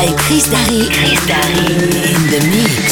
By Chris Darry. Chris Darry in the mix.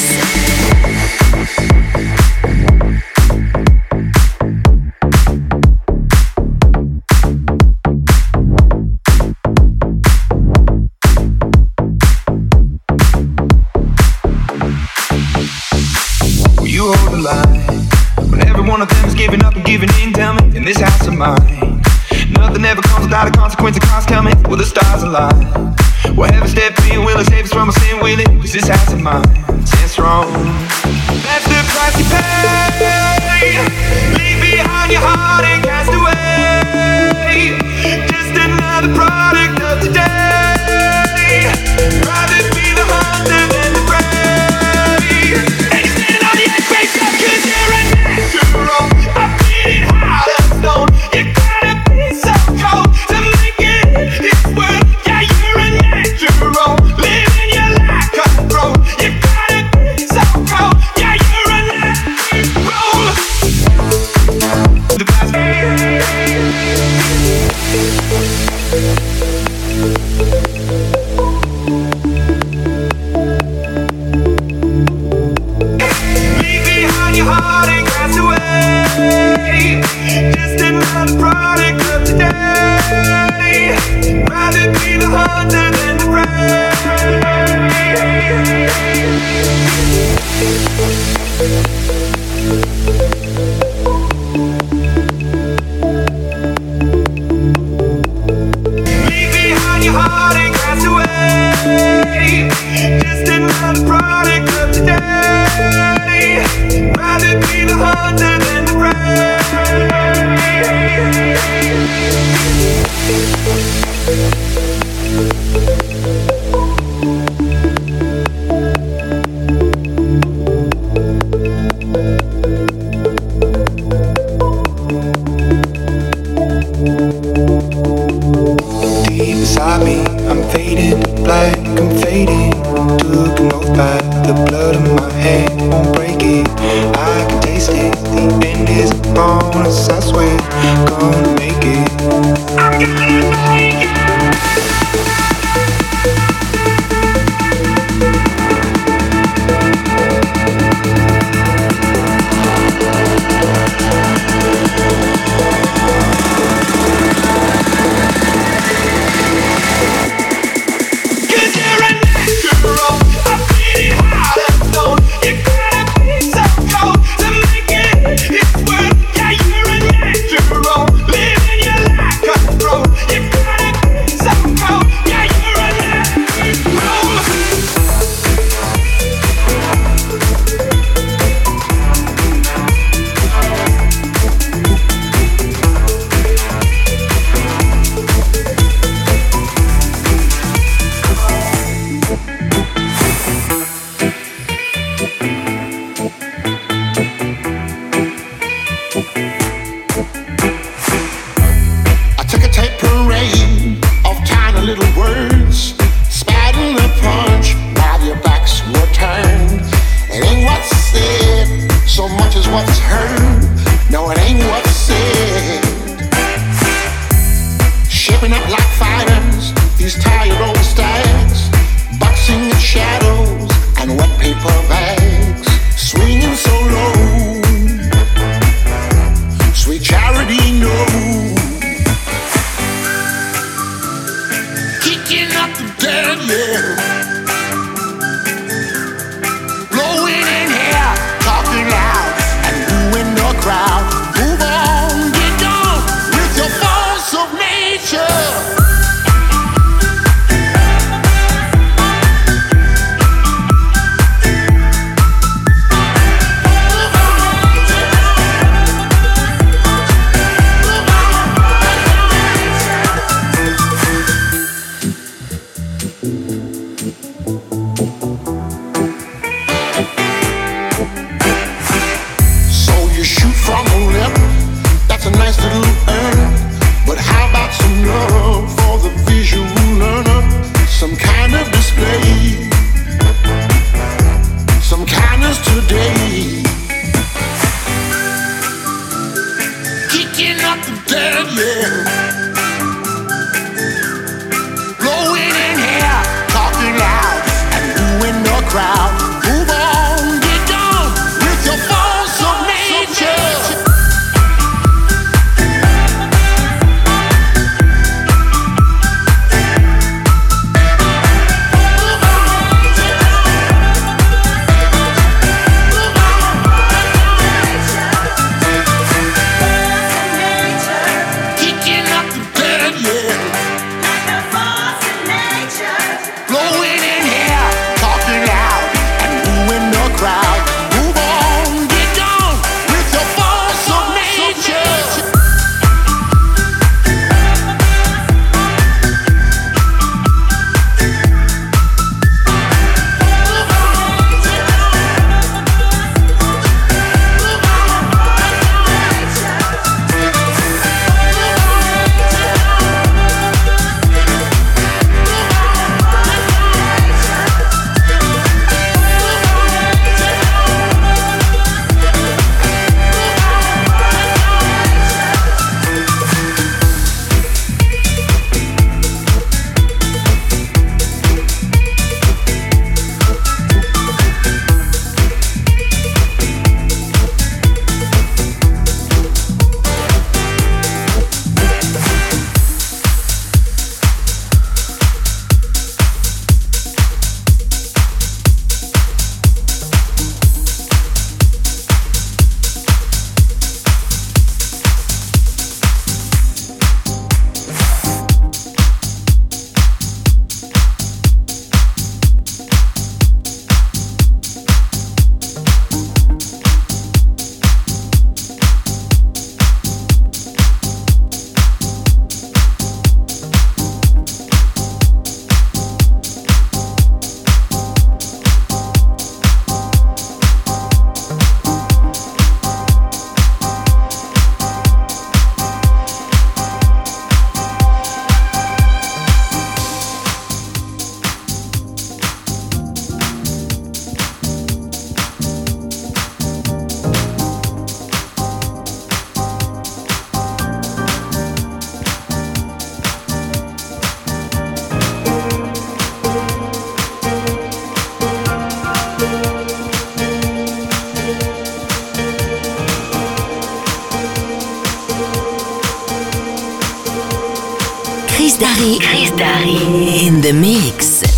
Darry. Chris Darry. In the mix.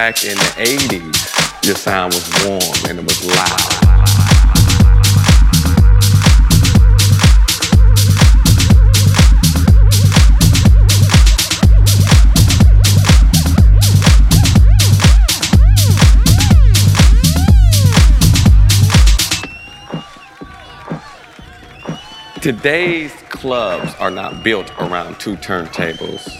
Back in the 80s, your sound was warm and it was loud. today's clubs are not built around two turntables,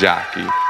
jockey.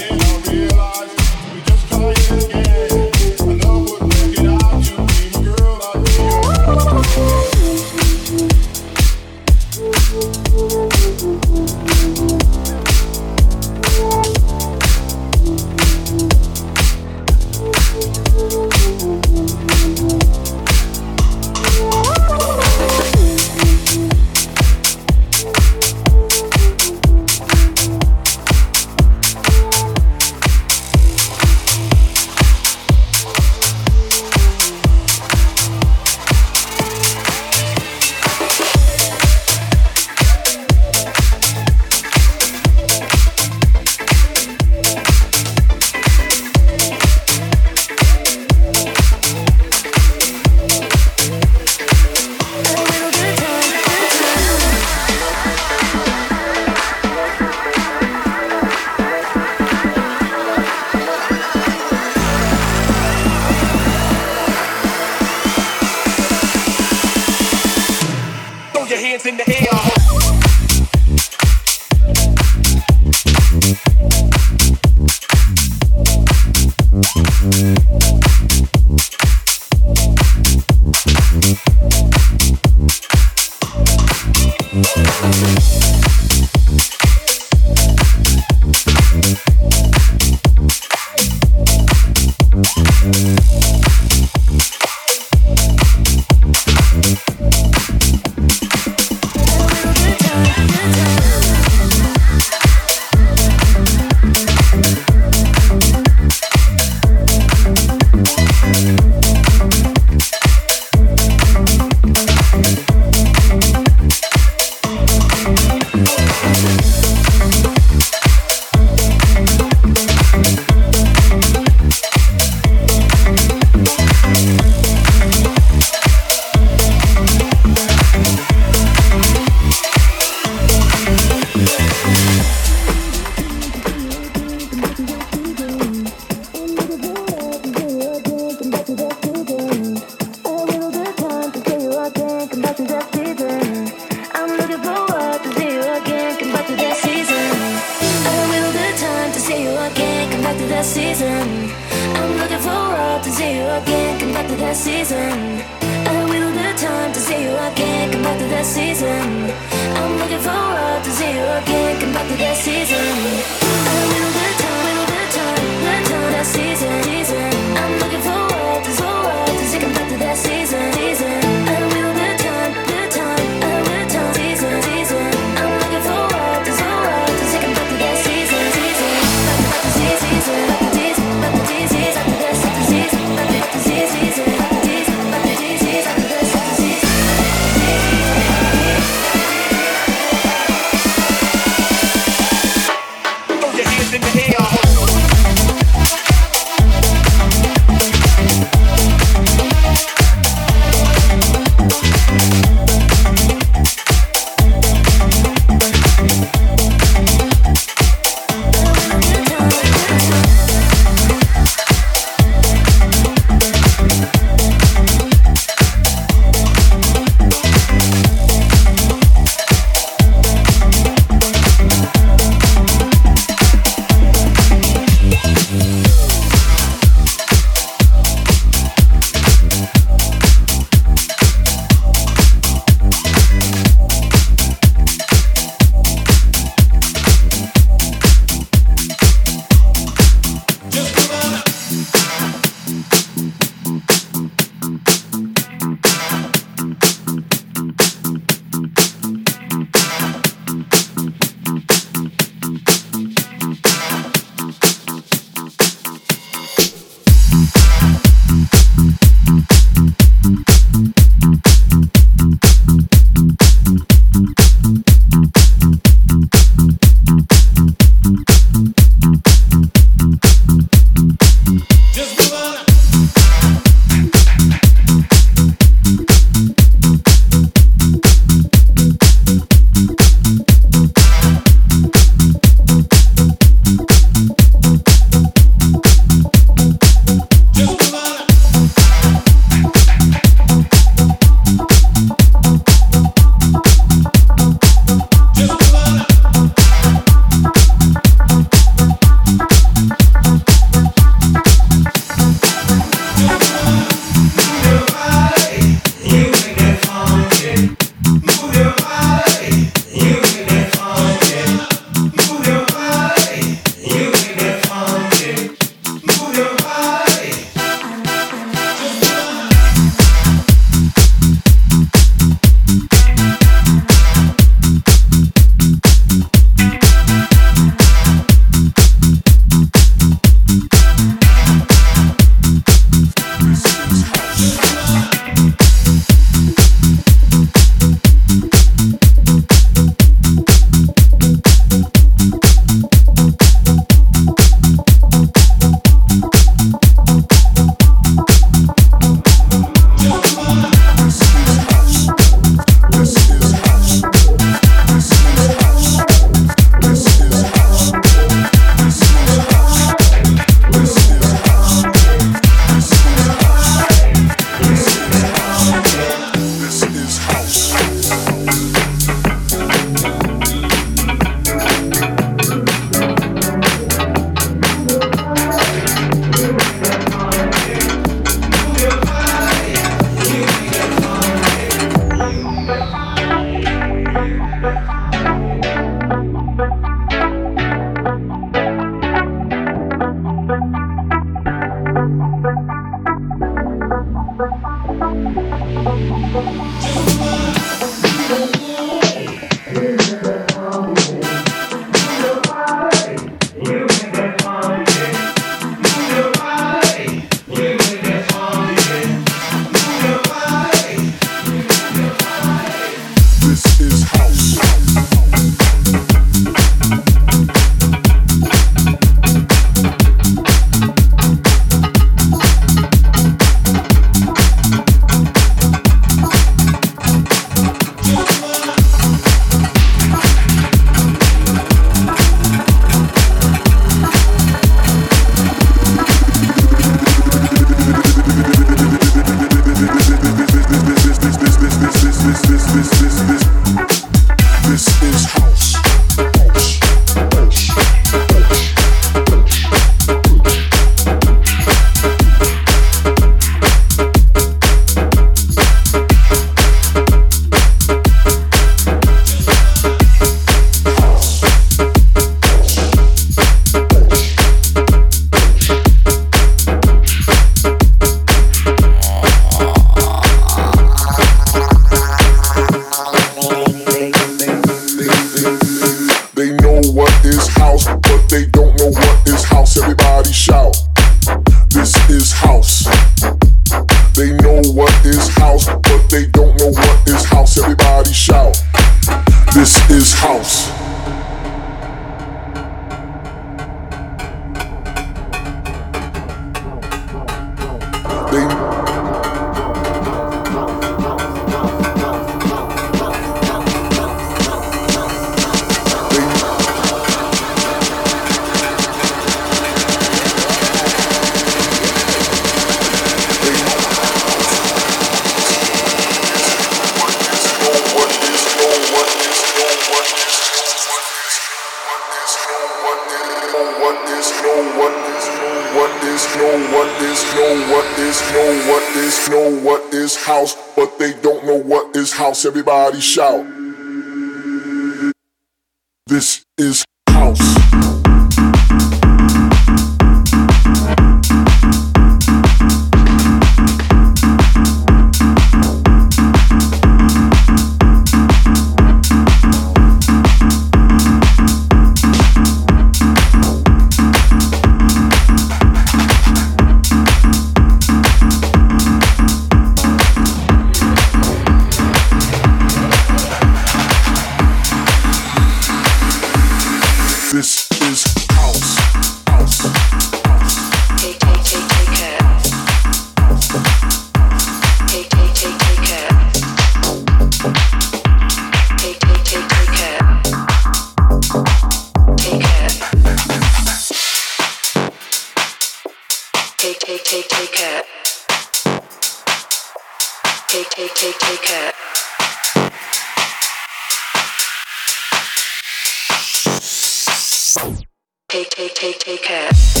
Take, take, take, take care.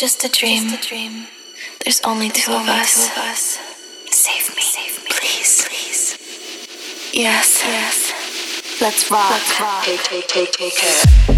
Just a dream. Just a dream. There's only two, There's of, only us. two of us. Save me. Save me. Please. Please. Yes. Yes. Let's rock. Let's rock. Take, take, take, take care.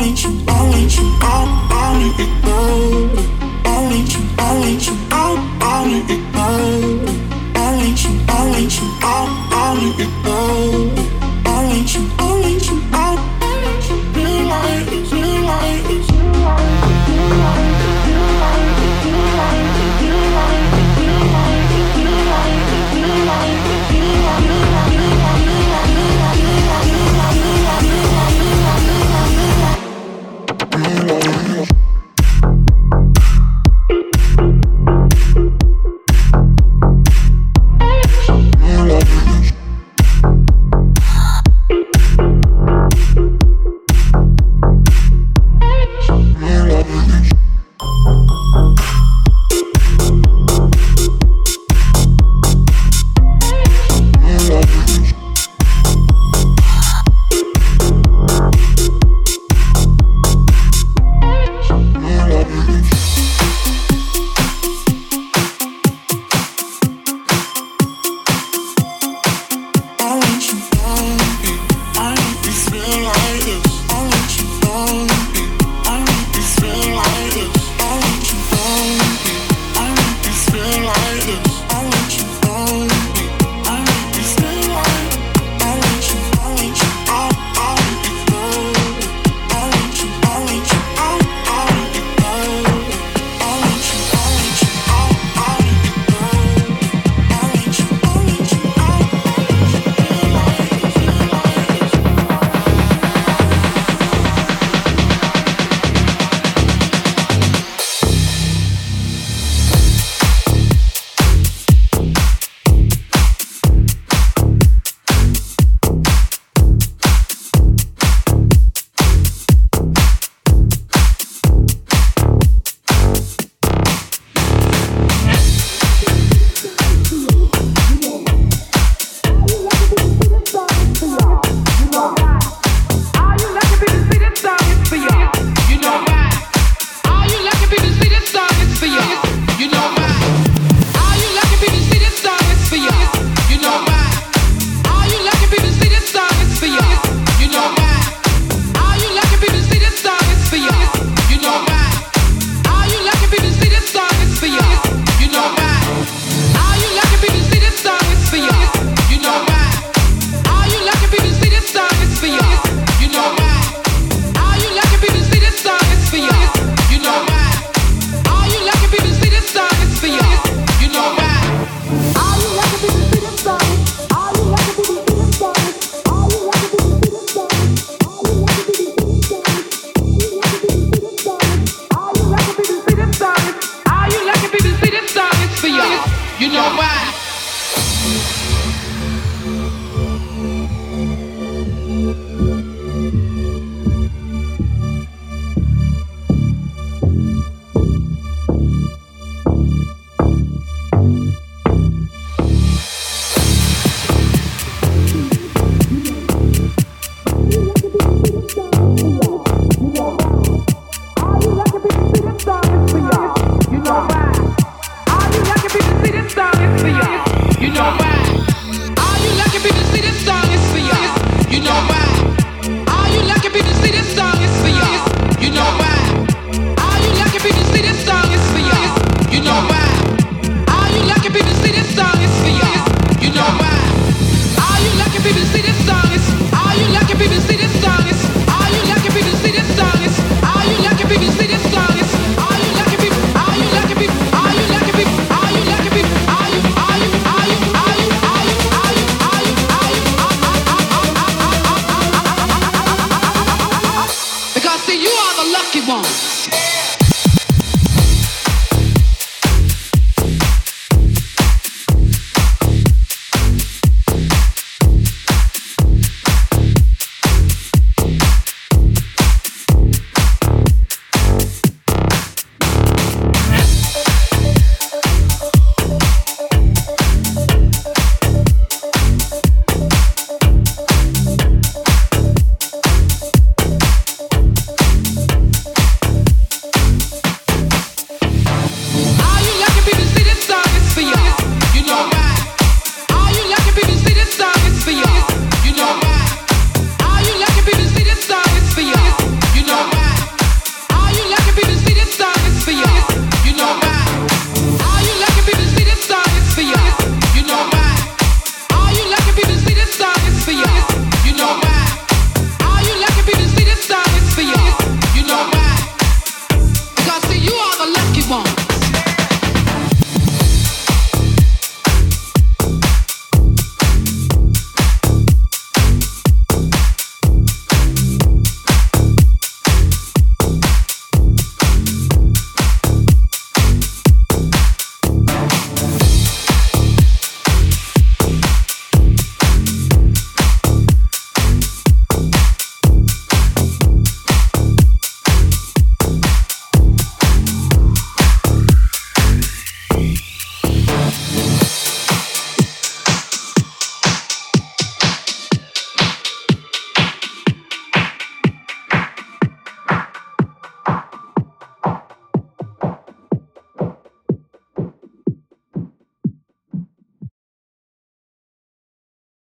want you, I you, I, I want you, I you, you, you,